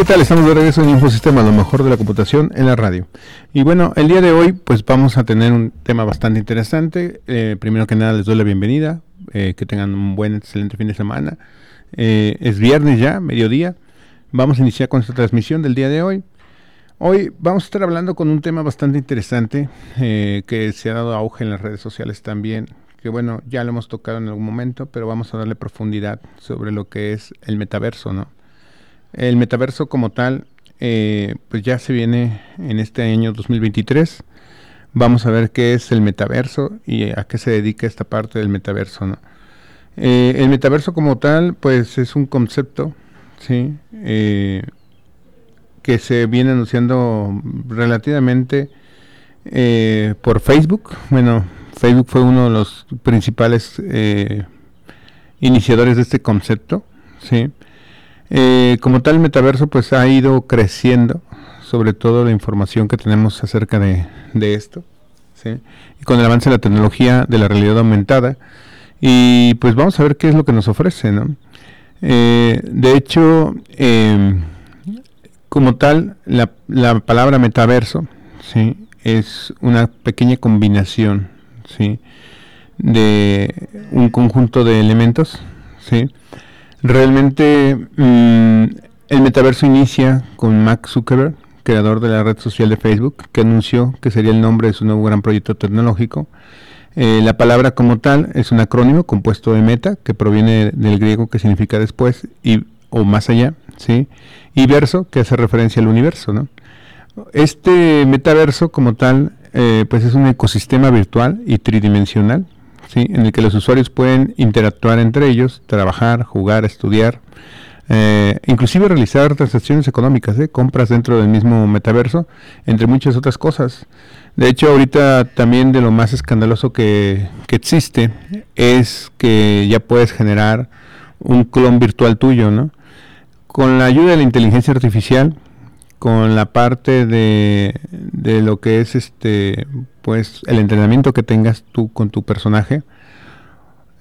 ¿Qué tal? Estamos de regreso en Infosistema, lo mejor de la computación en la radio. Y bueno, el día de hoy pues vamos a tener un tema bastante interesante. Eh, primero que nada les doy la bienvenida, eh, que tengan un buen, excelente fin de semana. Eh, es viernes ya, mediodía. Vamos a iniciar con esta transmisión del día de hoy. Hoy vamos a estar hablando con un tema bastante interesante que se ha dado auge en las redes sociales también, que bueno, ya lo hemos tocado en algún momento, pero vamos a darle profundidad sobre lo que es el metaverso, ¿no? El metaverso como tal, eh, pues ya se viene en este año 2023. Vamos a ver qué es el metaverso y a qué se dedica esta parte del metaverso. ¿no? Eh, el metaverso como tal, pues es un concepto, ¿sí? Eh, que se viene anunciando relativamente por Facebook. Bueno, Facebook fue uno de los principales iniciadores de este concepto, ¿sí? Eh, como tal, el metaverso pues ha ido creciendo, sobre todo la información que tenemos acerca de, esto, y con el avance de la tecnología de la realidad aumentada, y pues vamos a ver qué es lo que nos ofrece, ¿no? Eh, de hecho, em, como tal, la, la, palabra metaverso, ¿sí? Es una pequeña combinación, ¿sí? De un conjunto de elementos, ¿sí? Realmente mm, el metaverso inicia con Mark Zuckerberg, creador de la red social de Facebook, que anunció que sería el nombre de su nuevo gran proyecto tecnológico. Eh, la palabra como tal es un acrónimo compuesto de meta, que proviene del griego que significa después y, o más allá, ¿sí? y verso, que hace referencia al universo. Este metaverso como tal, eh, pues es un ecosistema virtual y tridimensional en el que los usuarios pueden interactuar entre ellos, trabajar, jugar, estudiar, eh, inclusive realizar transacciones económicas, ¿eh? compras dentro del mismo metaverso, entre muchas otras cosas. De hecho, ahorita también de lo más escandaloso que, que existe es que ya puedes generar un clon virtual tuyo, ¿no? Con la ayuda de la inteligencia artificial, con la parte de, de lo que es este pues el entrenamiento que tengas tú con tu personaje,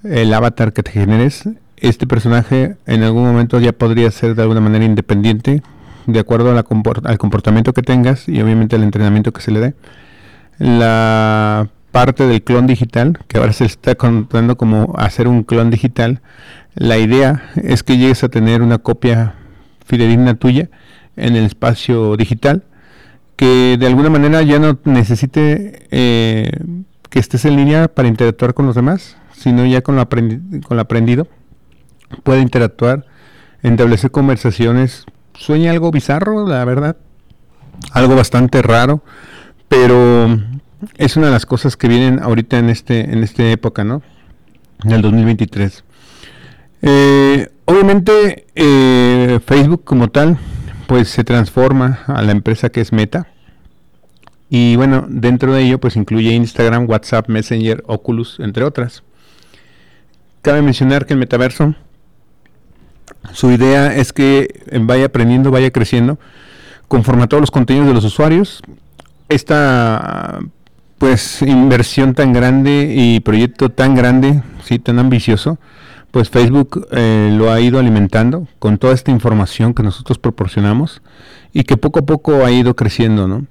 el avatar que te generes, este personaje en algún momento ya podría ser de alguna manera independiente, de acuerdo al comportamiento que tengas y obviamente el entrenamiento que se le dé. La parte del clon digital, que ahora se está contando como hacer un clon digital, la idea es que llegues a tener una copia fidedigna tuya en el espacio digital que de alguna manera ya no necesite eh, que estés en línea para interactuar con los demás, sino ya con lo, con lo aprendido puede interactuar, establecer conversaciones. Sueña algo bizarro, la verdad, algo bastante raro, pero es una de las cosas que vienen ahorita en este en esta época, ¿no? En el 2023. Eh, obviamente eh, Facebook como tal pues se transforma a la empresa que es Meta. Y bueno, dentro de ello pues incluye Instagram, WhatsApp, Messenger, Oculus, entre otras. Cabe mencionar que el metaverso, su idea es que vaya aprendiendo, vaya creciendo, conforme a todos los contenidos de los usuarios. Esta pues inversión tan grande y proyecto tan grande, sí, tan ambicioso, pues Facebook eh, lo ha ido alimentando con toda esta información que nosotros proporcionamos y que poco a poco ha ido creciendo, ¿no?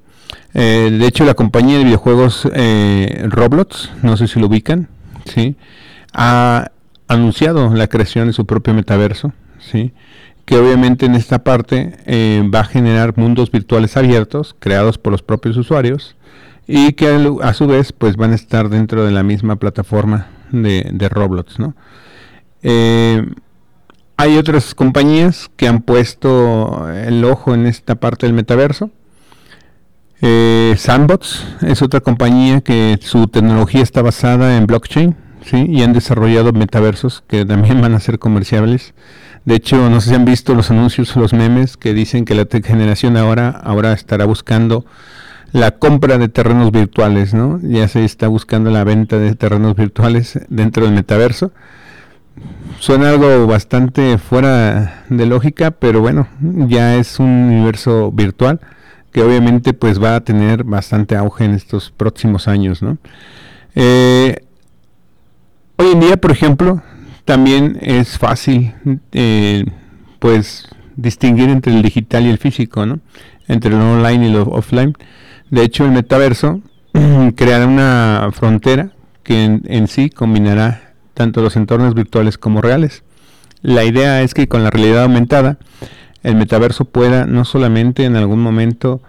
Eh, de hecho, la compañía de videojuegos eh, Roblox, no sé si lo ubican, ¿sí? Ha anunciado la creación de su propio metaverso, ¿sí? Que obviamente en esta parte va a generar mundos virtuales abiertos creados por los propios usuarios y que a, su vez pues van a estar dentro de la misma plataforma de, de Roblox, ¿no? Eh, hay otras compañías que han puesto el ojo en esta parte del metaverso. Eh, Sandbox es otra compañía que su tecnología está basada en blockchain, ¿sí? Y han desarrollado metaversos que también van a ser comerciables. De hecho, no sé si han visto los anuncios, los memes que dicen que la generación ahora, ahora estará buscando la compra de terrenos virtuales, ¿no? Ya se está buscando la venta de terrenos virtuales dentro del metaverso. Suena algo bastante fuera de lógica, pero bueno, ya es un universo virtual que obviamente pues va a tener bastante auge en estos próximos años, ¿no? Eh, hoy en día, por ejemplo, también es fácil eh, pues distinguir entre el digital y el físico, ¿no? Entre lo online y lo offline. De hecho, el metaverso creará una frontera que en, sí combinará tanto los entornos virtuales como reales. La idea es que con la realidad aumentada, el metaverso pueda no solamente en algún momento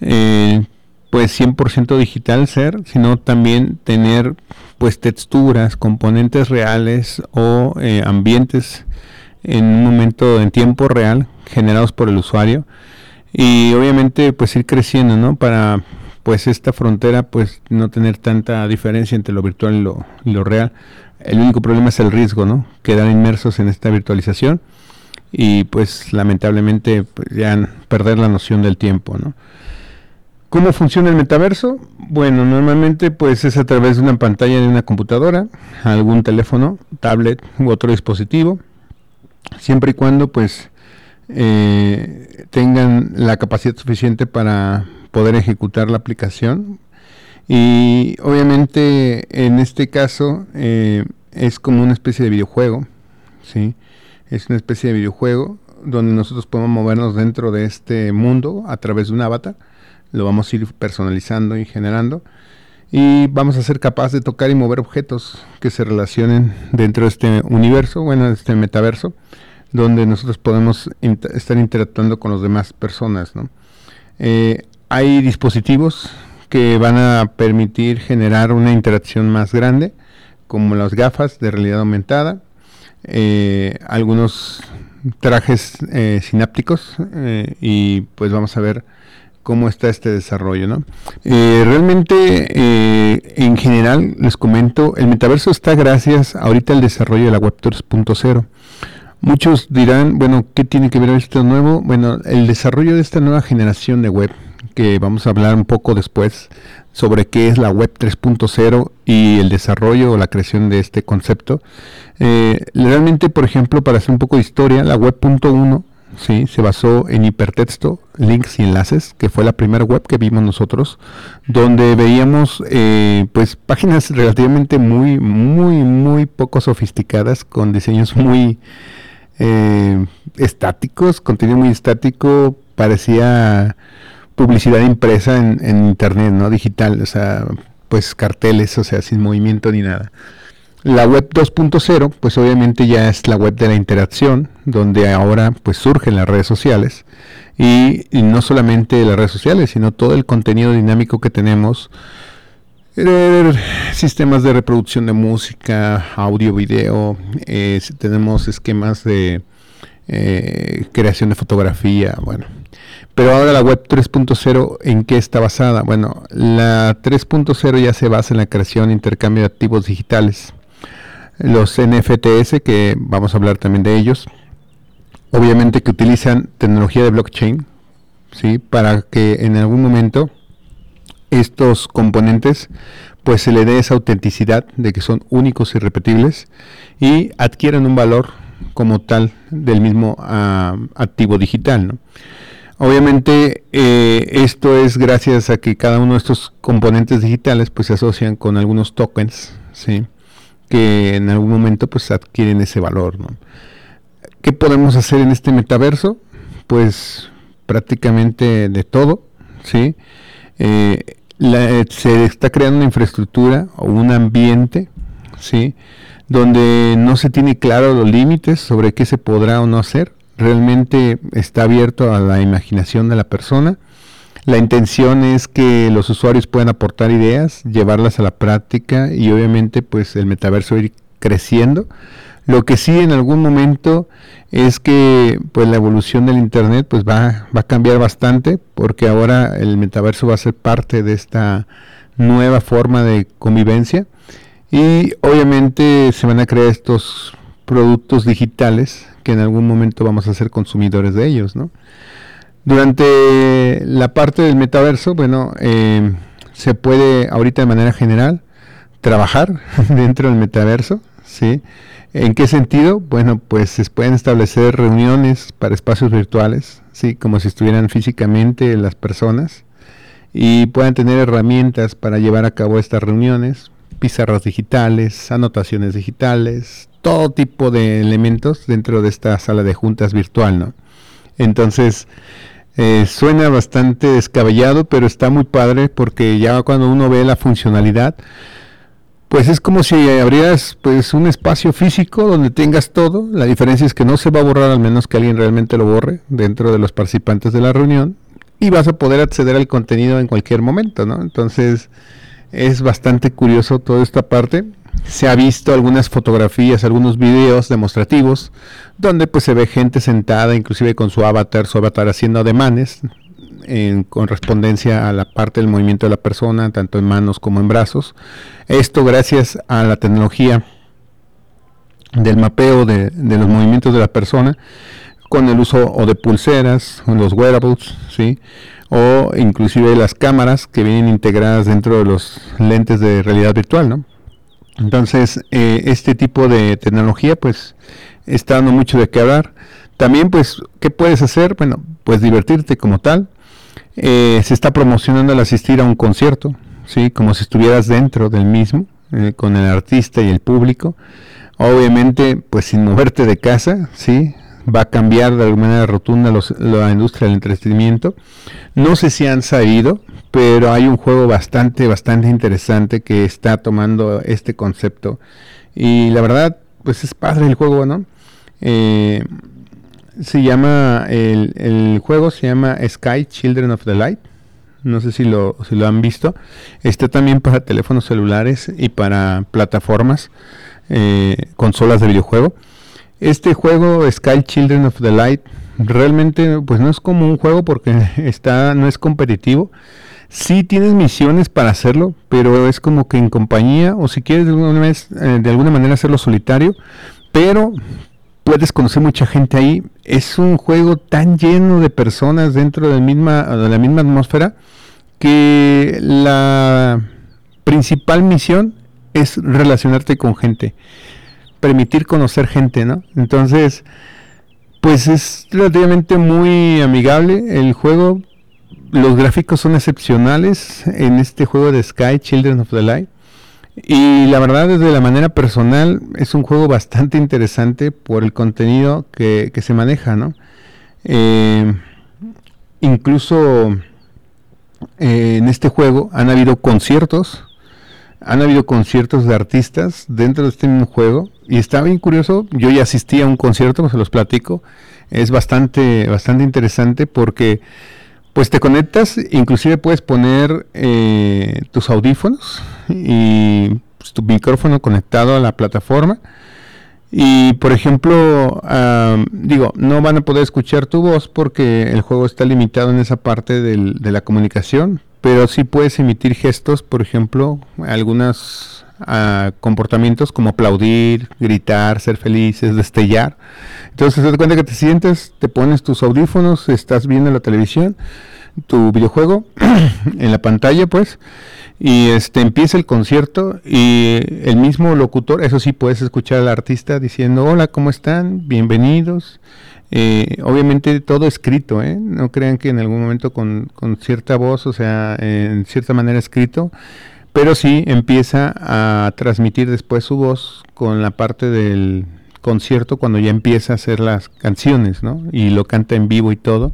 eh, pues 100% digital ser, sino también tener pues texturas, componentes reales o eh, ambientes en un momento en tiempo real generados por el usuario y obviamente pues ir creciendo, ¿no? Para pues esta frontera pues no tener tanta diferencia entre lo virtual y lo, real. El único problema es el riesgo, ¿no? Quedar inmersos en esta virtualización y pues lamentablemente pues, ya perder la noción del tiempo, ¿no? ¿Cómo funciona el metaverso? Bueno, normalmente pues es a través de una pantalla de una computadora, algún teléfono, tablet u otro dispositivo, siempre y cuando pues eh, tengan la capacidad suficiente para poder ejecutar la aplicación. Y obviamente en este caso eh, es como una especie de videojuego, ¿sí? Es una especie de videojuego donde nosotros podemos movernos dentro de este mundo a través de un avatar. Lo vamos a ir personalizando y generando. Y vamos a ser capaces de tocar y mover objetos que se relacionen dentro de este universo, bueno, de este metaverso donde nosotros podemos estar interactuando con las demás personas. Eh, hay dispositivos que van a permitir generar una interacción más grande, como las gafas de realidad aumentada, eh, algunos trajes eh, sinápticos y pues vamos a ver cómo está este desarrollo. realmente, en general, les comento, el metaverso está gracias ahorita al desarrollo de la Web 3.0. Muchos dirán, bueno, ¿qué tiene que ver esto nuevo? Bueno, el desarrollo de esta nueva generación de web, que vamos a hablar un poco después sobre qué es la web 3.0 y el desarrollo o la creación de este concepto. Eh, realmente, por ejemplo, para hacer un poco de historia, la web 1 ¿sí? se basó en hipertexto, links y enlaces, que fue la primera web que vimos nosotros, donde veíamos eh, pues páginas relativamente muy, muy, muy poco sofisticadas, con diseños muy eh, estáticos, contenido muy estático, parecía publicidad impresa en, internet, ¿no? Digital, o sea, pues carteles, o sea, sin movimiento ni nada. La web 2.0, pues obviamente ya es la web de la interacción, donde ahora pues surgen las redes sociales y, no solamente las redes sociales, sino todo el contenido dinámico que tenemos sistemas de reproducción de música, audio, video, tenemos esquemas de eh, creación de fotografía, bueno. Pero ahora la web 3.0, ¿en qué está basada? Bueno, la 3.0 ya se basa en la creación e intercambio de activos digitales. Los NFTs, que vamos a hablar también de ellos, obviamente que utilizan tecnología de blockchain, ¿sí? Para que en algún momento estos componentes pues se le dé esa autenticidad de que son únicos y repetibles y adquieren un valor como tal del mismo ah, activo digital. Obviamente eh, esto es gracias a que cada uno de estos componentes digitales pues se asocian con algunos tokens, ¿sí? que en algún momento pues adquieren ese valor. ¿Qué podemos hacer en este metaverso? Pues prácticamente de todo, ¿sí? Eh, se está creando una infraestructura o un ambiente, ¿sí? Donde no se tiene claro los límites sobre qué se podrá o no hacer. Realmente está abierto a la imaginación de la persona. La intención es que los usuarios puedan aportar ideas, llevarlas a la práctica y obviamente pues el metaverso ir creciendo lo que sí en algún momento es que pues la evolución del internet pues va, va a cambiar bastante porque ahora el metaverso va a ser parte de esta nueva forma de convivencia y obviamente se van a crear estos productos digitales que en algún momento vamos a ser consumidores de ellos, ¿no? Durante la parte del metaverso, bueno, eh, se puede ahorita de manera general trabajar dentro del metaverso, ¿sí? ¿En qué sentido? Bueno, pues se pueden establecer reuniones para espacios virtuales, ¿sí? Como si estuvieran físicamente las personas y puedan tener herramientas para llevar a cabo estas reuniones, pizarras digitales, anotaciones digitales, todo tipo de elementos dentro de esta sala de juntas virtual, ¿no? Entonces, eh, suena bastante descabellado, pero está muy padre porque ya cuando uno ve la funcionalidad, pues es como si abrieras pues un espacio físico donde tengas todo. La diferencia es que no se va a borrar al menos que alguien realmente lo borre dentro de los participantes de la reunión y vas a poder acceder al contenido en cualquier momento, ¿no? Entonces es bastante curioso toda esta parte. Se ha visto algunas fotografías, algunos videos demostrativos donde pues se ve gente sentada, inclusive con su avatar, su avatar haciendo ademanes en correspondencia a la parte del movimiento de la persona, tanto en manos como en brazos. Esto gracias a la tecnología del mapeo de, los movimientos de la persona con el uso o de pulseras, o los wearables, ¿sí? o inclusive las cámaras que vienen integradas dentro de los lentes de realidad virtual, ¿no? Entonces, eh, este tipo de tecnología, pues, está dando mucho de qué hablar. También, pues, ¿qué puedes hacer? Bueno, pues divertirte como tal. Eh, se está promocionando al asistir a un concierto, ¿sí? Como si estuvieras dentro del mismo, eh, con el artista y el público. Obviamente, pues sin moverte de casa, ¿sí? Va a cambiar de alguna manera rotunda la industria del entretenimiento. No sé si han sabido, pero hay un juego bastante, bastante interesante que está tomando este concepto. Y la verdad, pues es padre el juego, ¿no? Eh, se llama, el, el, juego se llama Sky Children of the Light. No sé si lo, si lo han visto. Está también para teléfonos celulares y para plataformas, eh, consolas de videojuego. Este juego Sky Children of the Light realmente pues no es como un juego porque está no es competitivo. Sí tienes misiones para hacerlo, pero es como que en compañía o si quieres de alguna, vez, eh, de alguna manera hacerlo solitario, pero puedes conocer mucha gente ahí. Es un juego tan lleno de personas dentro de, misma, de la misma atmósfera que la principal misión es relacionarte con gente permitir conocer gente, ¿no? Entonces, pues es relativamente muy amigable el juego. Los gráficos son excepcionales en este juego de Sky Children of the Light. Y la verdad, desde la manera personal, es un juego bastante interesante por el contenido que, se maneja, ¿no? Eh, incluso eh, en este juego han habido conciertos, han habido conciertos de artistas dentro de este mismo juego y está bien curioso. Yo ya asistí a un concierto, se los platico. Es bastante, bastante interesante porque pues te conectas, inclusive puedes poner eh, tus audífonos y pues, tu micrófono conectado a la plataforma. Y por ejemplo, digo, no van a poder escuchar tu voz porque el juego está limitado en esa parte de la comunicación, pero sí puedes emitir gestos, por ejemplo, algunas comportamientos como aplaudir, gritar, ser felices, destellar. Entonces, te das cuenta que te sientes, te pones tus audífonos, estás viendo la televisión, tu videojuego en la pantalla, pues, y este empieza el concierto y el mismo locutor, eso sí, puedes escuchar al artista diciendo, hola, ¿cómo están? Bienvenidos. Eh, obviamente todo escrito, ¿eh? no crean que en algún momento con, con cierta voz, o sea, en cierta manera escrito, pero sí empieza a transmitir después su voz con la parte del concierto cuando ya empieza a hacer las canciones, ¿no? Y lo canta en vivo y todo.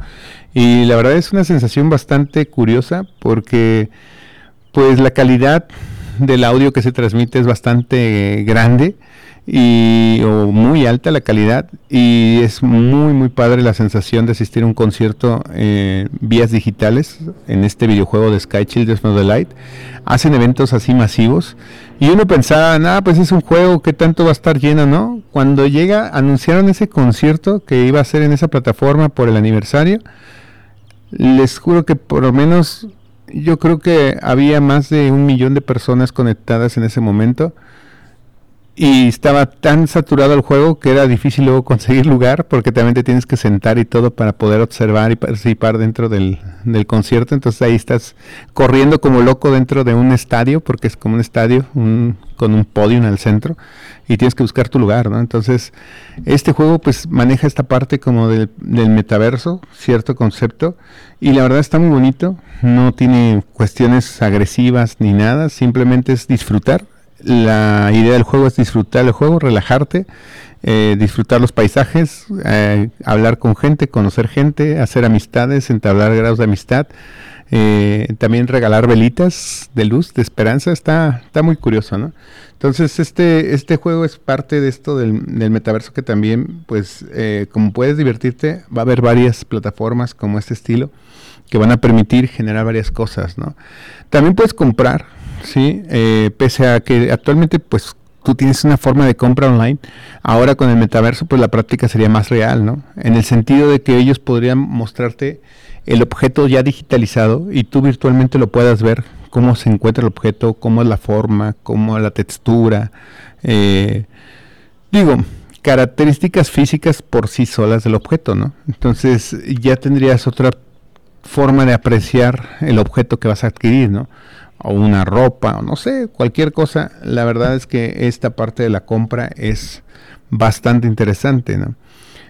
Y la verdad es una sensación bastante curiosa porque pues la calidad del audio que se transmite es bastante grande y o muy alta la calidad y es muy muy padre la sensación de asistir a un concierto en vías digitales en este videojuego de Sky Children of the Light. Hacen eventos así masivos y uno pensaba nada pues es un juego que tanto va a estar lleno no cuando llega anunciaron ese concierto que iba a ser en esa plataforma por el aniversario les juro que por lo menos yo creo que había más de un millón de personas conectadas en ese momento y estaba tan saturado el juego que era difícil luego conseguir lugar porque también te tienes que sentar y todo para poder observar y participar dentro del, concierto. Entonces ahí estás corriendo como loco dentro de un estadio porque es como un estadio con un podio en el centro y tienes que buscar tu lugar, ¿no? Entonces este juego pues maneja esta parte como del, del metaverso, cierto concepto y la verdad está muy bonito, no tiene cuestiones agresivas ni nada, simplemente es disfrutar la idea del juego es disfrutar el juego, relajarte, eh, disfrutar los paisajes, eh, hablar con gente, conocer gente, hacer amistades, entablar grados de amistad. Eh, también regalar velitas de luz, de esperanza, está, está muy curioso, ¿no? Entonces, este, este juego es parte de esto del, del metaverso que también, pues, como puedes divertirte, va a haber varias plataformas como este estilo que van a permitir generar varias cosas, ¿no? También puedes comprar ¿sí? Eh, pese a que actualmente pues tú tienes una forma de compra online, ahora con el metaverso pues la práctica sería más real, ¿no? En el sentido de que ellos podrían mostrarte el objeto ya digitalizado y tú virtualmente lo puedas ver cómo se encuentra el objeto, cómo es la forma, cómo es la textura, eh, digo, características físicas por sí solas del objeto, ¿no? Entonces ya tendrías otra forma de apreciar el objeto que vas a adquirir, ¿no? O una ropa o no sé, cualquier cosa, la verdad es que esta parte de la compra es bastante interesante. ¿no?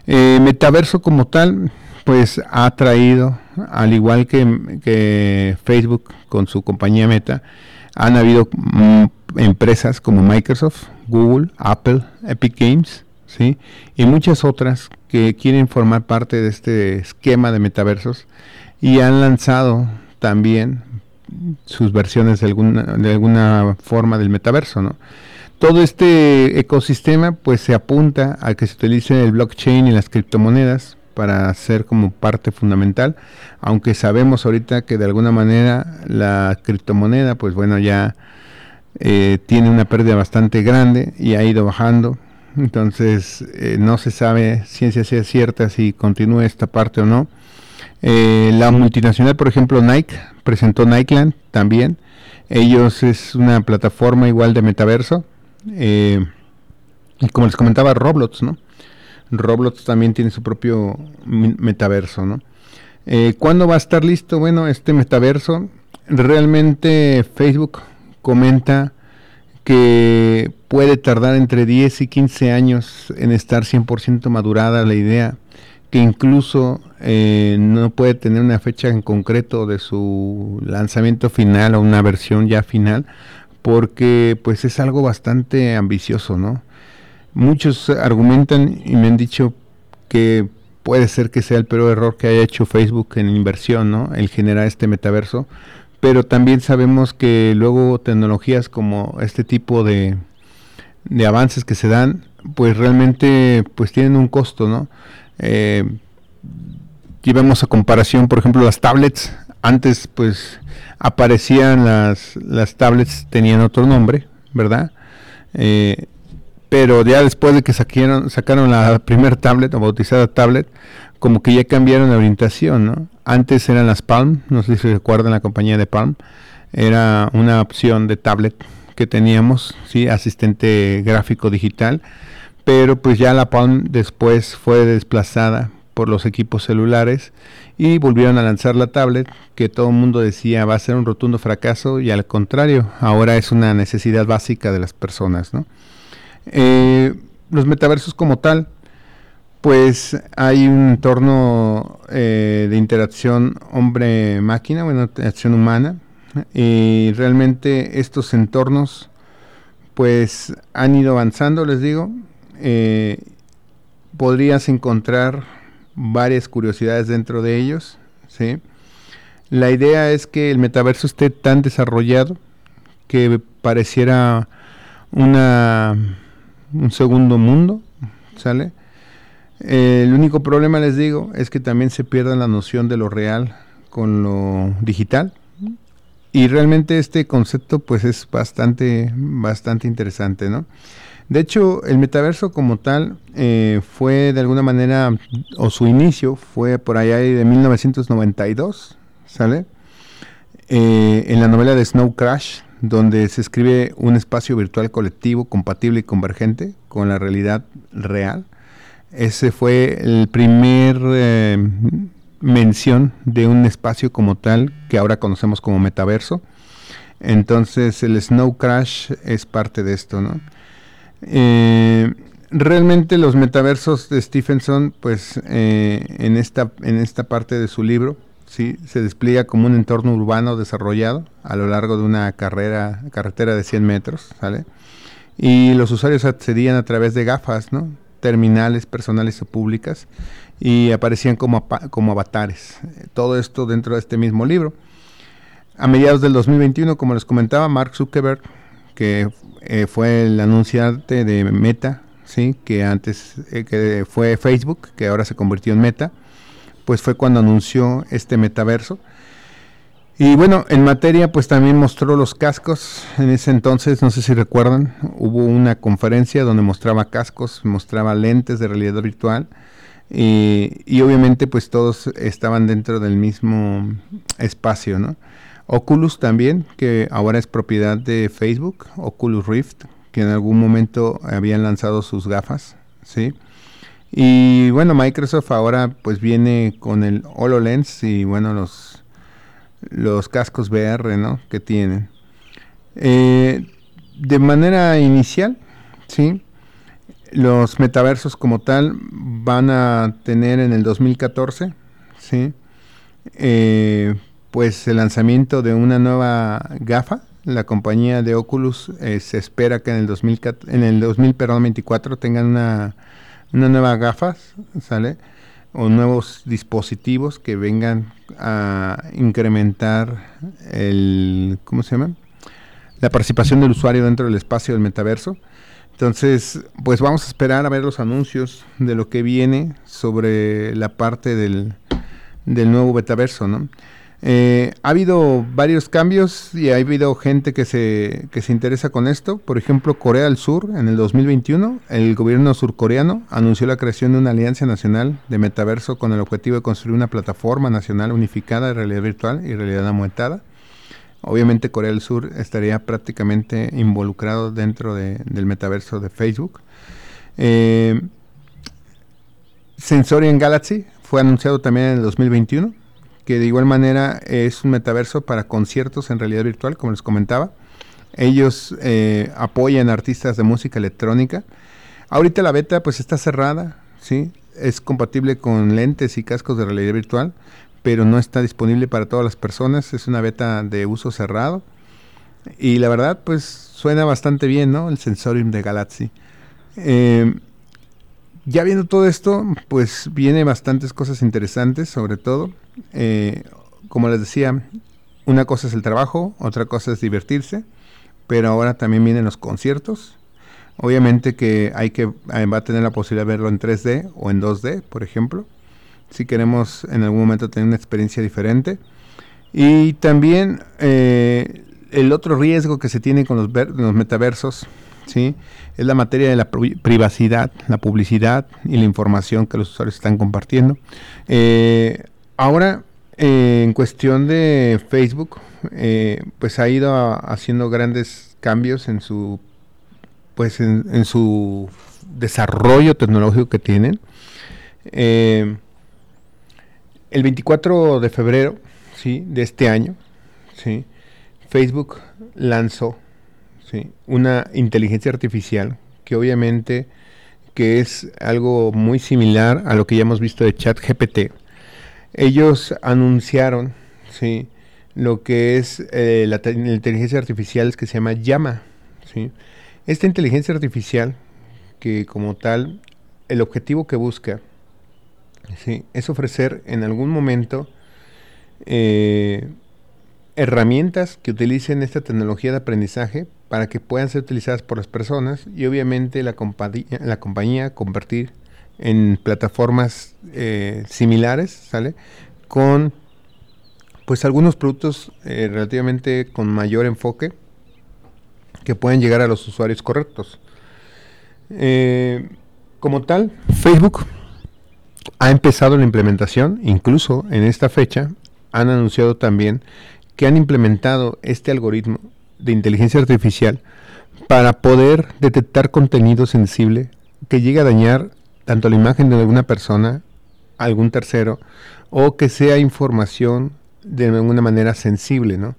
Eh, metaverso como tal, pues ha traído, al igual que, Facebook con su compañía Meta, han habido mm, empresas como Microsoft, Google, Apple, Epic Games, ¿sí? y muchas otras que quieren formar parte de este esquema de metaversos y han lanzado también sus versiones de alguna, de alguna forma del metaverso, ¿no? Todo este ecosistema pues se apunta a que se utilice el blockchain y las criptomonedas para ser como parte fundamental, aunque sabemos ahorita que de alguna manera la criptomoneda pues bueno ya eh, tiene una pérdida bastante grande y ha ido bajando, entonces eh, no se sabe ciencia sea cierta si continúa esta parte o no. Eh, la multinacional, por ejemplo, Nike, presentó Nikeland también. Ellos es una plataforma igual de metaverso. Eh, y como les comentaba, Roblox, ¿no? Roblox también tiene su propio metaverso, ¿no? Eh, ¿Cuándo va a estar listo? Bueno, este metaverso, realmente Facebook comenta que puede tardar entre 10 y 15 años en estar 100% madurada la idea que incluso eh, no puede tener una fecha en concreto de su lanzamiento final o una versión ya final, porque pues es algo bastante ambicioso, ¿no? Muchos argumentan y me han dicho que puede ser que sea el peor error que haya hecho Facebook en inversión, ¿no? El generar este metaverso, pero también sabemos que luego tecnologías como este tipo de, de avances que se dan, pues realmente pues tienen un costo, ¿no? Eh, llevamos a comparación, por ejemplo, las tablets. Antes, pues, aparecían las, las tablets, tenían otro nombre, ¿verdad? Eh, pero ya después de que saquaron, sacaron la primer tablet o bautizada tablet, como que ya cambiaron la orientación, ¿no? Antes eran las Palm, no sé si recuerdan la compañía de Palm, era una opción de tablet que teníamos, sí, asistente gráfico digital, pero pues ya la Palm después fue desplazada por los equipos celulares y volvieron a lanzar la tablet que todo el mundo decía va a ser un rotundo fracaso y al contrario, ahora es una necesidad básica de las personas. ¿no? Eh, los metaversos como tal, pues hay un entorno eh, de interacción hombre-máquina, bueno, interacción humana, y realmente estos entornos pues han ido avanzando, les digo, eh, podrías encontrar varias curiosidades dentro de ellos. ¿sí? La idea es que el metaverso esté tan desarrollado que pareciera una, un segundo mundo, ¿sale? el único problema, les digo, es que también se pierda la noción de lo real con lo digital. Y realmente este concepto pues es bastante, bastante interesante, ¿no? De hecho, el metaverso como tal eh, fue de alguna manera, o su inicio fue por allá de 1992, ¿sale? Eh, en la novela de Snow Crash donde se escribe un espacio virtual colectivo compatible y convergente con la realidad real. Ese fue el primer eh, mención de un espacio como tal que ahora conocemos como metaverso. Entonces el Snow Crash es parte de esto, ¿no? Eh, realmente los metaversos de Stephenson, pues eh, en, esta, en esta parte de su libro, ¿sí? se despliega como un entorno urbano desarrollado a lo largo de una carrera, carretera de 100 metros, ¿sale? Y los usuarios accedían a través de gafas, ¿no? terminales personales o públicas y aparecían como, como avatares. Todo esto dentro de este mismo libro. A mediados del 2021, como les comentaba, Mark Zuckerberg, que eh, fue el anunciante de Meta, ¿sí? que antes eh, que fue Facebook, que ahora se convirtió en Meta, pues fue cuando anunció este metaverso. Y bueno, en materia, pues también mostró los cascos. En ese entonces, no sé si recuerdan, hubo una conferencia donde mostraba cascos, mostraba lentes de realidad virtual. Y, obviamente, pues todos estaban dentro del mismo espacio, ¿no? Oculus también, que ahora es propiedad de Facebook, Oculus Rift, que en algún momento habían lanzado sus gafas, ¿sí? Y bueno, Microsoft ahora pues viene con el HoloLens y bueno, los los cascos VR ¿no? que tienen. Eh, de manera inicial, ¿sí? los metaversos como tal van a tener en el 2014 ¿sí? Eh, pues el lanzamiento de una nueva gafa. La compañía de Oculus eh, se espera que en el, 2000, en el 2024 tengan una, una nueva gafa, ¿sale? o nuevos dispositivos que vengan a incrementar el, ¿cómo se llama? La participación del usuario dentro del espacio del metaverso. Entonces, pues vamos a esperar a ver los anuncios de lo que viene sobre la parte del, del nuevo metaverso, ¿no? Eh, ha habido varios cambios y ha habido gente que se, que se interesa con esto. Por ejemplo, Corea del Sur, en el 2021, el gobierno surcoreano anunció la creación de una alianza nacional de metaverso con el objetivo de construir una plataforma nacional unificada de realidad virtual y realidad aumentada. Obviamente Corea del Sur estaría prácticamente involucrado dentro del metaverso de Facebook. Eh, Sensorian Galaxy fue anunciado también en el 2021 que de igual manera es un metaverso para conciertos en realidad virtual, como les comentaba. Ellos eh, apoyan artistas de música electrónica. Ahorita la beta pues está cerrada, ¿sí? Es compatible con lentes y cascos de realidad virtual, pero no está disponible para todas las personas. Es una beta de uso cerrado. Y la verdad pues suena bastante bien, ¿no? El Sensorium de Galaxy. Eh, ya viendo todo esto, pues viene bastantes cosas interesantes, sobre todo. Eh, como les decía, una cosa es el trabajo, otra cosa es divertirse, pero ahora también vienen los conciertos. Obviamente que hay que eh, va a tener la posibilidad de verlo en 3D o en 2D, por ejemplo, si queremos en algún momento tener una experiencia diferente. Y también eh, el otro riesgo que se tiene con los, los metaversos ¿sí? Es la materia de la privacidad, la publicidad y la información que los usuarios están compartiendo. Eh, ahora, eh, en cuestión de Facebook, eh, pues ha ido haciendo grandes cambios en su, pues en, su desarrollo tecnológico que tienen. el 24 de febrero, ¿sí? De este año, ¿sí? Facebook lanzó ¿sí? una inteligencia artificial que obviamente que es algo muy similar a lo que ya hemos visto de ChatGPT. Ellos anunciaron ¿sí? lo que es eh, la, inteligencia artificial que se llama Llama. ¿sí? Esta inteligencia artificial, que como tal, el objetivo que busca ¿sí? es ofrecer en algún momento eh, herramientas que utilicen esta tecnología de aprendizaje para que puedan ser utilizadas por las personas y obviamente la, compañía, la compañía convertir en plataformas eh, similares, ¿sale? Con pues algunos productos eh, relativamente con mayor enfoque que pueden llegar a los usuarios correctos. Eh, como tal, Facebook ha empezado la implementación, incluso en esta fecha han anunciado también que han implementado este algoritmo de inteligencia artificial para poder detectar contenido sensible que llegue a dañar tanto la imagen de alguna persona, algún tercero, o que sea información de alguna manera sensible, ¿no?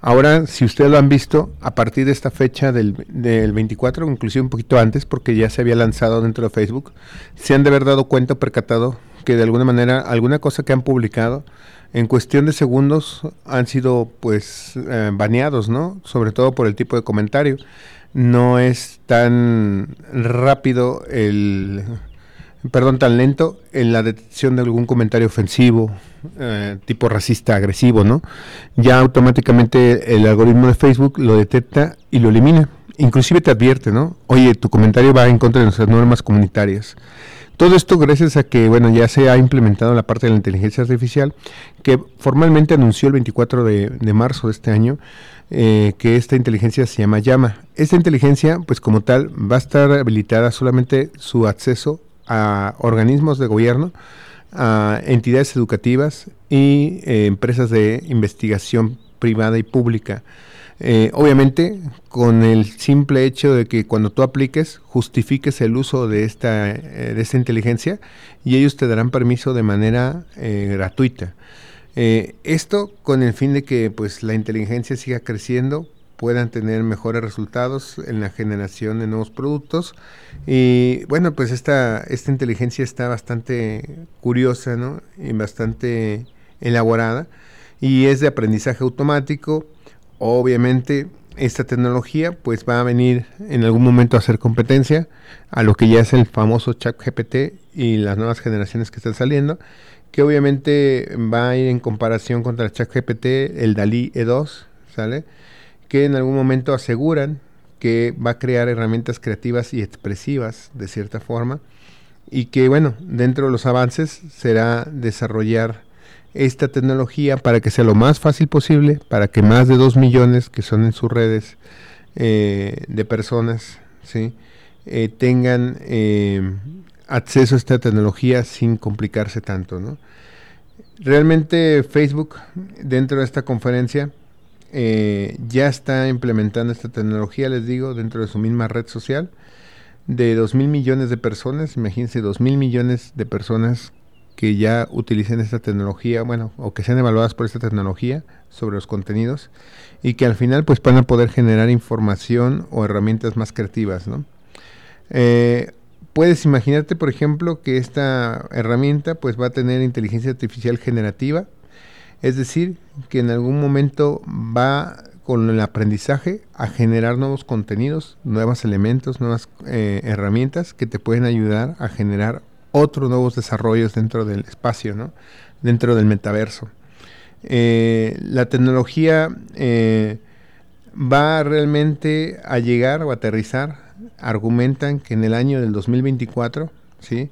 Ahora, si ustedes lo han visto, a partir de esta fecha del, del, 24, inclusive un poquito antes, porque ya se había lanzado dentro de Facebook, se han de haber dado cuenta o percatado que de alguna manera alguna cosa que han publicado en cuestión de segundos han sido pues eh, baneados, ¿no? Sobre todo por el tipo de comentario. No es tan rápido el perdón, tan lento en la detección de algún comentario ofensivo, eh, tipo racista, agresivo, ¿no? Ya automáticamente el algoritmo de Facebook lo detecta y lo elimina. Inclusive te advierte, ¿no? Oye, tu comentario va en contra de nuestras normas comunitarias. Todo esto gracias a que, bueno, ya se ha implementado la parte de la inteligencia artificial, que formalmente anunció el 24 de, marzo de este año, eh, que esta inteligencia se llama Llama. Esta inteligencia, pues como tal, va a estar habilitada solamente su acceso a organismos de gobierno, a entidades educativas y eh, empresas de investigación privada y pública. Eh, obviamente, con el simple hecho de que cuando tú apliques, justifiques el uso de esta, eh, de esta inteligencia y ellos te darán permiso de manera gratuita. esto con el fin de que pues, la inteligencia siga creciendo, puedan tener mejores resultados en la generación de nuevos productos. Y bueno, pues esta, esta inteligencia está bastante curiosa ¿no? y bastante elaborada y es de aprendizaje automático Obviamente esta tecnología pues va a venir en algún momento a hacer competencia a lo que ya es el famoso chat GPT y las nuevas generaciones que están saliendo, que obviamente va a ir en comparación contra el chat GPT, el DALI E2, ¿sale? Que en algún momento aseguran que va a crear herramientas creativas y expresivas de cierta forma y que bueno, dentro de los avances será desarrollar esta tecnología para que sea lo más fácil posible, para que más de 2 millones que son en sus redes eh, de personas. Eh, tengan eh, acceso a esta tecnología sin complicarse tanto. ¿no? Realmente Facebook dentro de esta conferencia ya está implementando esta tecnología, les digo, dentro de su misma red social de 2 mil millones de personas, imagínense 2 mil millones de personas que ya utilicen esta tecnología, bueno, o que sean evaluadas por esta tecnología sobre los contenidos y que al final pues van a poder generar información o herramientas más creativas. Eh, puedes imaginarte, por ejemplo, que esta herramienta pues va a tener inteligencia artificial generativa, es decir, que en algún momento va con el aprendizaje a generar nuevos contenidos, nuevos elementos, nuevas eh, herramientas que te pueden ayudar a generar otros nuevos desarrollos dentro del espacio, ¿no? dentro del metaverso. Eh, la tecnología eh, va realmente a llegar o aterrizar, argumentan que en el año del 2024, ¿sí?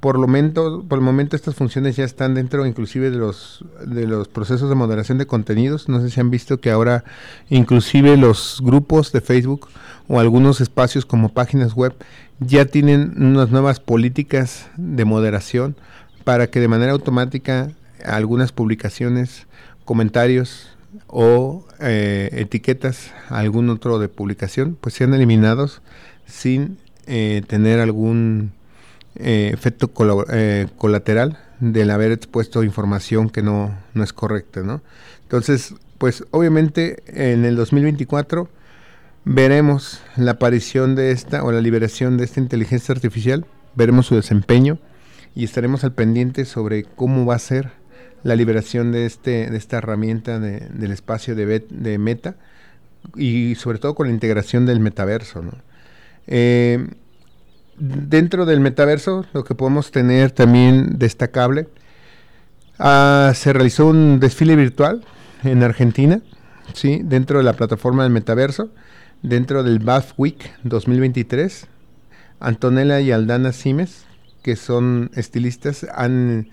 Por, lo momento, por el momento estas funciones ya están dentro inclusive de los, de los procesos de moderación de contenidos. No sé si han visto que ahora inclusive los grupos de Facebook o algunos espacios como páginas web ya tienen unas nuevas políticas de moderación para que de manera automática algunas publicaciones, comentarios o eh, etiquetas algún otro de publicación pues sean eliminados sin eh, tener algún eh, efecto colateral del haber expuesto información que no, no es correcta, ¿no? Entonces, pues obviamente en el 2024 veremos la aparición de esta o la liberación de esta inteligencia artificial, veremos su desempeño y estaremos al pendiente sobre cómo va a ser la liberación de, este, de esta herramienta del espacio de, de, Meta y sobre todo con la integración del metaverso. Eh, dentro del metaverso, lo que podemos tener también destacable, ah, se realizó un desfile virtual en Argentina, ¿sí? dentro de la plataforma del metaverso dentro del Bath Week 2023. Antonella y Aldana Simes, que son estilistas, han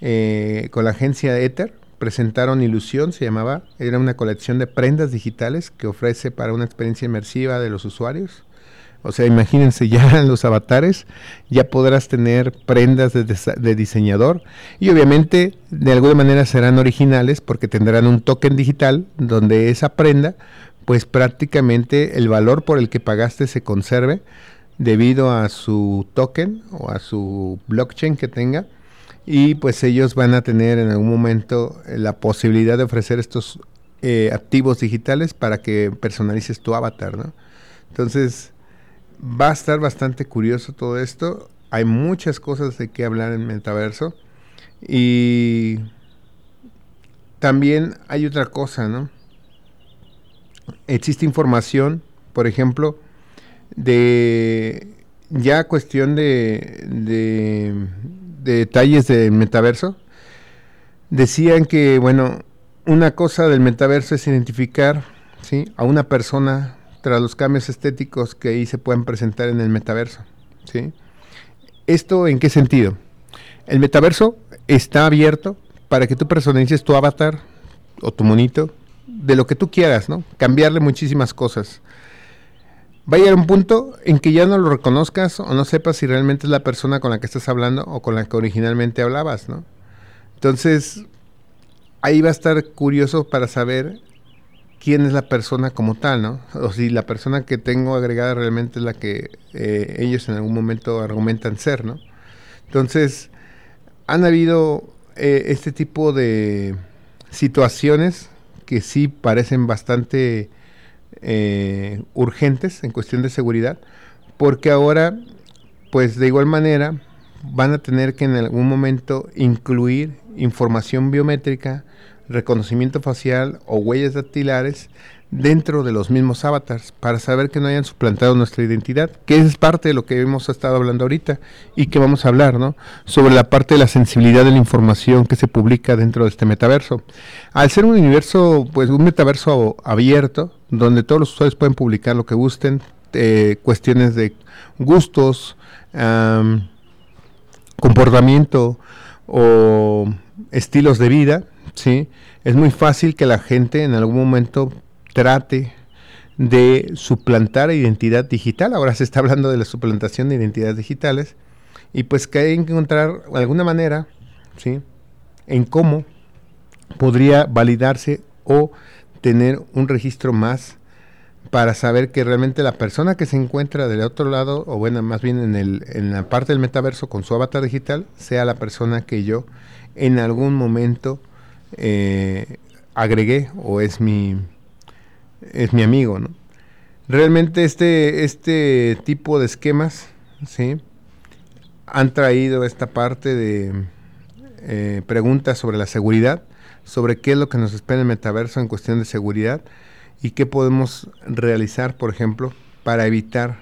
eh, con la agencia Ether presentaron Ilusión, se llamaba, era una colección de prendas digitales que ofrece para una experiencia inmersiva de los usuarios. O sea, imagínense ya los avatares, ya podrás tener prendas de, de, diseñador y obviamente de alguna manera serán originales porque tendrán un token digital donde esa prenda pues prácticamente el valor por el que pagaste se conserve debido a su token o a su blockchain que tenga y pues ellos van a tener en algún momento la posibilidad de ofrecer estos eh, activos digitales para que personalices tu avatar, ¿no? Entonces va a estar bastante curioso todo esto. Hay muchas cosas de qué hablar en metaverso y también hay otra cosa, ¿no? Existe información, por ejemplo, de ya cuestión de, de, detalles del metaverso. Decían que, bueno, una cosa del metaverso es identificar ¿sí? a una persona tras los cambios estéticos que ahí se pueden presentar en el metaverso. ¿sí? ¿Esto en qué sentido? El metaverso está abierto para que tú personalices tu avatar o tu monito de lo que tú quieras, ¿no? Cambiarle muchísimas cosas. Va a llegar un punto en que ya no lo reconozcas o no sepas si realmente es la persona con la que estás hablando o con la que originalmente hablabas, ¿no? Entonces, ahí va a estar curioso para saber quién es la persona como tal, ¿no? O si la persona que tengo agregada realmente es la que eh, ellos en algún momento argumentan ser, ¿no? Entonces, han habido eh, este tipo de situaciones que sí parecen bastante eh, urgentes en cuestión de seguridad, porque ahora, pues de igual manera, van a tener que en algún momento incluir información biométrica, reconocimiento facial o huellas dactilares dentro de los mismos avatars para saber que no hayan suplantado nuestra identidad, que es parte de lo que hemos estado hablando ahorita y que vamos a hablar, ¿no? Sobre la parte de la sensibilidad de la información que se publica dentro de este metaverso. Al ser un universo, pues un metaverso abierto, donde todos los usuarios pueden publicar lo que gusten, eh, cuestiones de gustos, comportamiento o estilos de vida, ¿sí? Es muy fácil que la gente en algún momento trate de suplantar identidad digital. Ahora se está hablando de la suplantación de identidades digitales. Y pues que hay que encontrar alguna manera, ¿sí? En cómo podría validarse o tener un registro más para saber que realmente la persona que se encuentra del otro lado, o bueno, más bien en, el, en la parte del metaverso con su avatar digital, sea la persona que yo en algún momento eh, agregué o es mi, es mi amigo, ¿no? Realmente este, este tipo de esquemas, ¿sí? Han traído esta parte de eh, preguntas sobre la seguridad, sobre qué es lo que nos espera el metaverso en cuestión de seguridad y qué podemos realizar, por ejemplo, para evitar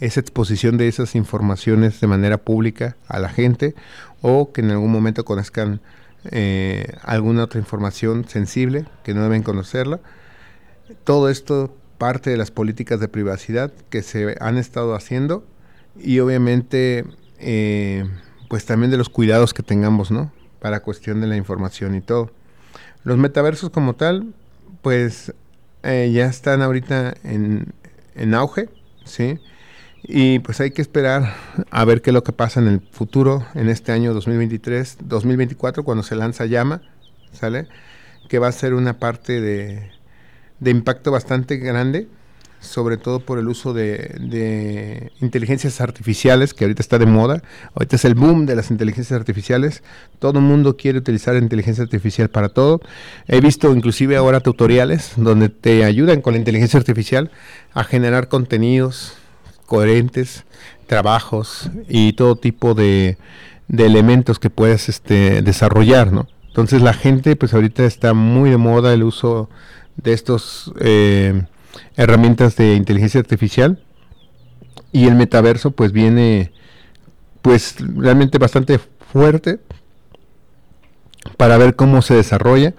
esa exposición de esas informaciones de manera pública a la gente o que en algún momento conozcan eh, alguna otra información sensible que no deben conocerla todo esto parte de las políticas de privacidad que se han estado haciendo y obviamente eh, pues también de los cuidados que tengamos, ¿no? Para cuestión de la información y todo. Los metaversos como tal, pues eh, ya están ahorita en, en auge, ¿sí? Y pues hay que esperar a ver qué es lo que pasa en el futuro, en este año 2023, 2024, cuando se lanza Llama, ¿sale? Que va a ser una parte de, de impacto bastante grande, sobre todo por el uso de, inteligencias artificiales, que ahorita está de moda. Ahorita es el boom de las inteligencias artificiales. Todo el mundo quiere utilizar inteligencia artificial para todo. He visto inclusive ahora tutoriales donde te ayudan con la inteligencia artificial a generar contenidos coherentes, trabajos y todo tipo de, elementos que puedas este, desarrollar, ¿no? Entonces la gente, pues ahorita está muy de moda el uso de estas eh, herramientas de inteligencia artificial y el metaverso pues viene pues realmente bastante fuerte para ver cómo se desarrolla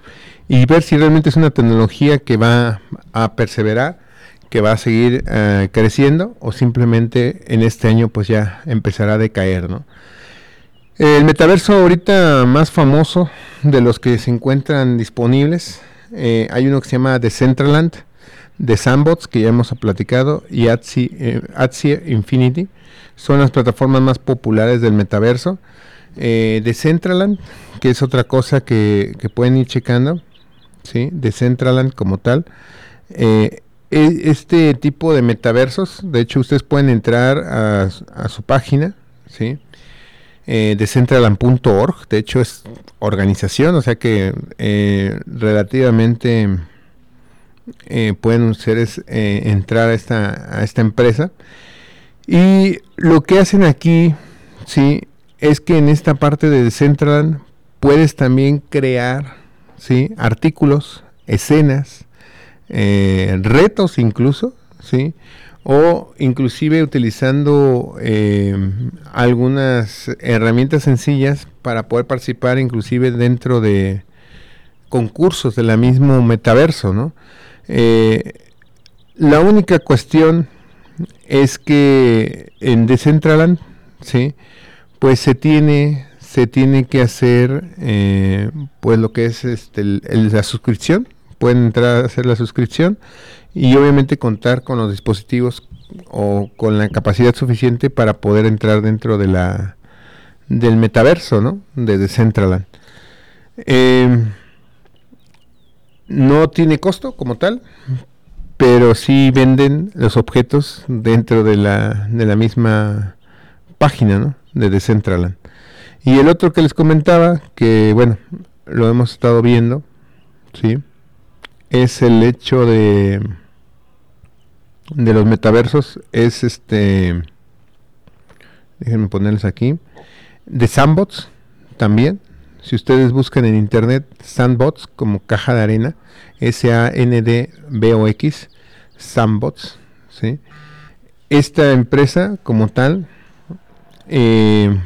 y ver si realmente es una tecnología que va a perseverar, que va a seguir eh, creciendo o simplemente en este año pues ya empezará a decaer, ¿no? El metaverso ahorita más famoso de los que se encuentran disponibles eh, hay uno que se llama Decentraland, de Sandbox, que ya hemos platicado, y Axie, eh, Infinity. Son las plataformas más populares del metaverso. Eh, Decentraland, que es otra cosa que, pueden ir checando, ¿sí? Decentraland como tal. Eh, este tipo de metaversos, de hecho ustedes pueden entrar a, su página, ¿sí? Eh, decentraland.org, de hecho es organización, o sea que eh, relativamente eh, pueden ustedes eh, entrar a esta, a esta empresa. Y lo que hacen aquí, sí, es que en esta parte de Decentraland puedes también crear, sí, artículos, escenas, eh, retos incluso, sí, o inclusive utilizando algunas herramientas sencillas para poder participar inclusive dentro de concursos de la mismo metaverso, ¿no? Eh, la única cuestión es que en Decentraland, ¿sí? pues se tiene, se tiene que hacer eh, pues lo que es este, la suscripción, pueden entrar a hacer la suscripción y obviamente contar con los dispositivos o con la capacidad suficiente para poder entrar dentro de la del metaverso, ¿no? De Decentraland. Eh, no tiene costo como tal, pero sí venden los objetos dentro de la, de la misma página ¿no? de Decentraland. Y el otro que les comentaba, que bueno, lo hemos estado viendo, ¿sí? Es el hecho de, de los metaversos, es este, déjenme ponerles aquí, de Sandbox también, si ustedes buscan en internet Sandbox como caja de arena, S-A-N-D-B-O-X, Sandbox, ¿sí? Esta empresa como tal, eh,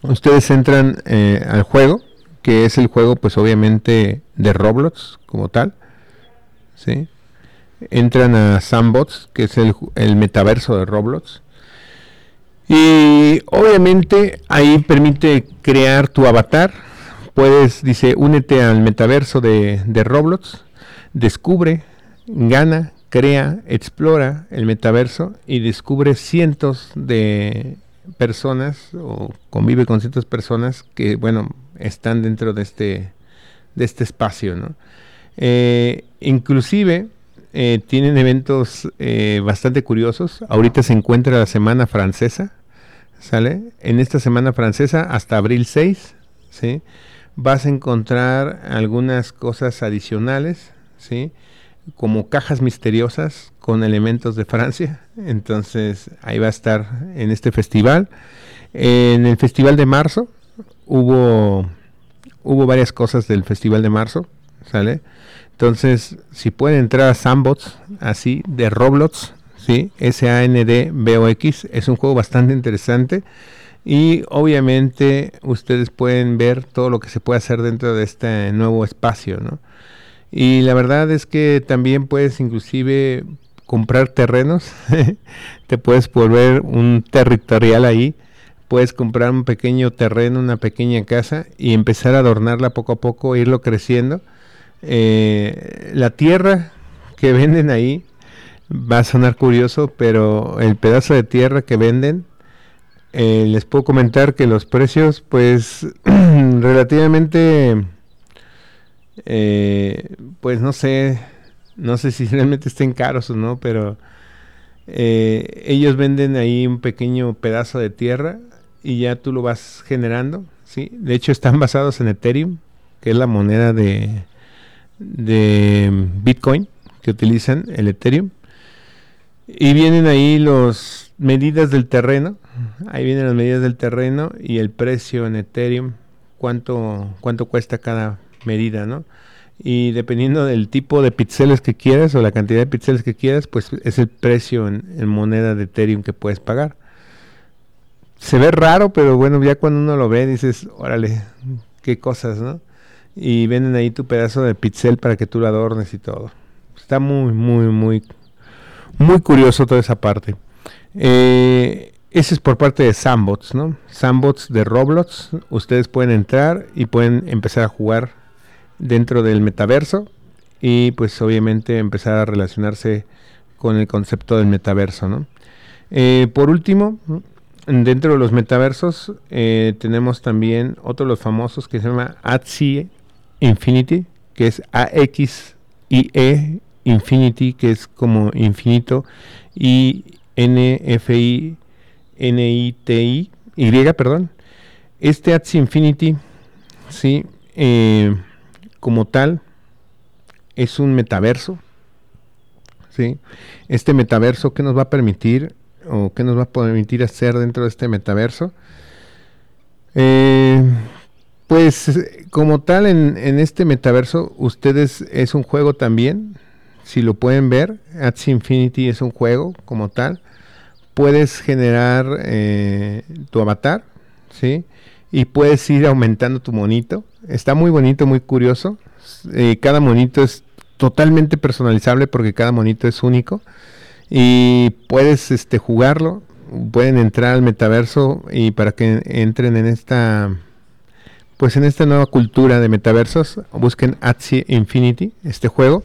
ustedes entran eh, al juego, que es el juego pues obviamente de Roblox como tal, ¿sí? Entran a Sandbox, que es el, metaverso de Roblox, y obviamente ahí permite crear tu avatar. Puedes, dice, únete al metaverso de, Roblox, descubre, gana, crea, explora el metaverso y descubre cientos de personas o convive con cientos de personas que, bueno, están dentro de este, de este espacio, ¿no? Eh, inclusive eh, tienen eventos eh, bastante curiosos. Ahorita se encuentra la Semana Francesa, ¿sale? En esta Semana Francesa hasta abril 6, ¿sí? Vas a encontrar algunas cosas adicionales, ¿sí? Como cajas misteriosas con elementos de Francia. Entonces ahí va a estar en este festival. En el Festival de Marzo hubo, hubo varias cosas del Festival de Marzo, ¿sale? Entonces, si pueden entrar a Sandbox, así, de Roblox, ¿sí? S-A-N-D-B-O-X, es un juego bastante interesante. Y obviamente ustedes pueden ver todo lo que se puede hacer dentro de este nuevo espacio, ¿no? Y la verdad es que también puedes inclusive comprar terrenos, te puedes volver un territorial ahí, puedes comprar un pequeño terreno, una pequeña casa y empezar a adornarla poco a poco, irlo creciendo. Eh, la tierra que venden ahí va a sonar curioso, pero el pedazo de tierra que venden, eh, les puedo comentar que los precios, pues, relativamente, eh, pues no sé, no sé si realmente estén caros o no, pero ellos venden ahí un pequeño pedazo de tierra y ya tú lo vas generando, ¿sí? De hecho están basados en Ethereum, que es la moneda de, de Bitcoin que utilizan el Ethereum. Y vienen ahí las medidas del terreno. Ahí vienen las medidas del terreno y el precio en Ethereum, cuánto, cuánto cuesta cada medida, ¿no? Y dependiendo del tipo de píxeles que quieras o la cantidad de píxeles que quieras, pues es el precio en, en, moneda de Ethereum que puedes pagar. Se ve raro, pero bueno, ya cuando uno lo ve dices, órale, qué cosas, ¿no? y venden ahí tu pedazo de pixel para que tú lo adornes y todo. Está muy, muy, muy, muy curioso toda esa parte. Eh, ese es por parte de Sandbots, ¿no? Sandbots de Roblox. Ustedes pueden entrar y pueden empezar a jugar dentro del metaverso y pues obviamente empezar a relacionarse con el concepto del metaverso, ¿no? Eh, por último, dentro de los metaversos eh, tenemos también otro de los famosos que se llama Axie Infinity, que es A-X-I-E Infinity, que es como infinito, y N-F-I, N-I-T-I, Y, perdón. Este Axie Infinity, sí, eh, como tal, es un metaverso, sí. Este metaverso, ¿qué nos va a permitir o qué nos va a permitir hacer dentro de este metaverso? Eh, pues como tal en, este metaverso, ustedes es un juego también, si lo pueden ver, Axie Infinity es un juego como tal. Puedes generar eh, tu avatar, ¿sí? Y puedes ir aumentando tu monito. Está muy bonito, muy curioso. Eh, cada monito es totalmente personalizable porque cada monito es único. Y puedes este, jugarlo. Pueden entrar al metaverso y para que entren en esta pues en esta nueva cultura de metaversos, busquen Axie Infinity, este juego,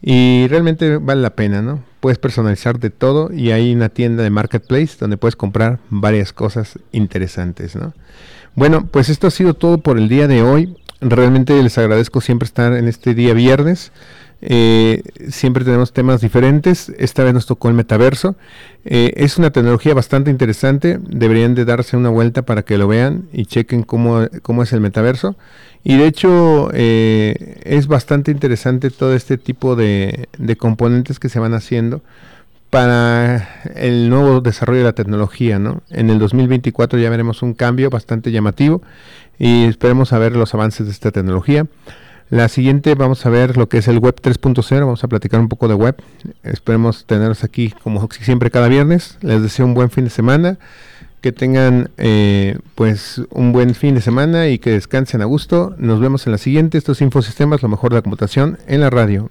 y realmente vale la pena, ¿no? Puedes personalizar de todo y hay una tienda de marketplace donde puedes comprar varias cosas interesantes, ¿no? Bueno, pues esto ha sido todo por el día de hoy. Realmente les agradezco siempre estar en este día viernes. Eh, siempre tenemos temas diferentes. Esta vez nos tocó el metaverso. Eh, es una tecnología bastante interesante. Deberían de darse una vuelta para que lo vean y chequen cómo, cómo es el metaverso. Y de hecho eh, es bastante interesante todo este tipo de, de componentes que se van haciendo para el nuevo desarrollo de la tecnología. ¿no? En el 2024 ya veremos un cambio bastante llamativo y esperemos a ver los avances de esta tecnología. La siguiente vamos a ver lo que es el web 3.0, vamos a platicar un poco de web. Esperemos tenerlos aquí como siempre cada viernes. Les deseo un buen fin de semana, que tengan eh, pues un buen fin de semana y que descansen a gusto. Nos vemos en la siguiente. Estos Infosistemas, lo mejor de la computación en la radio.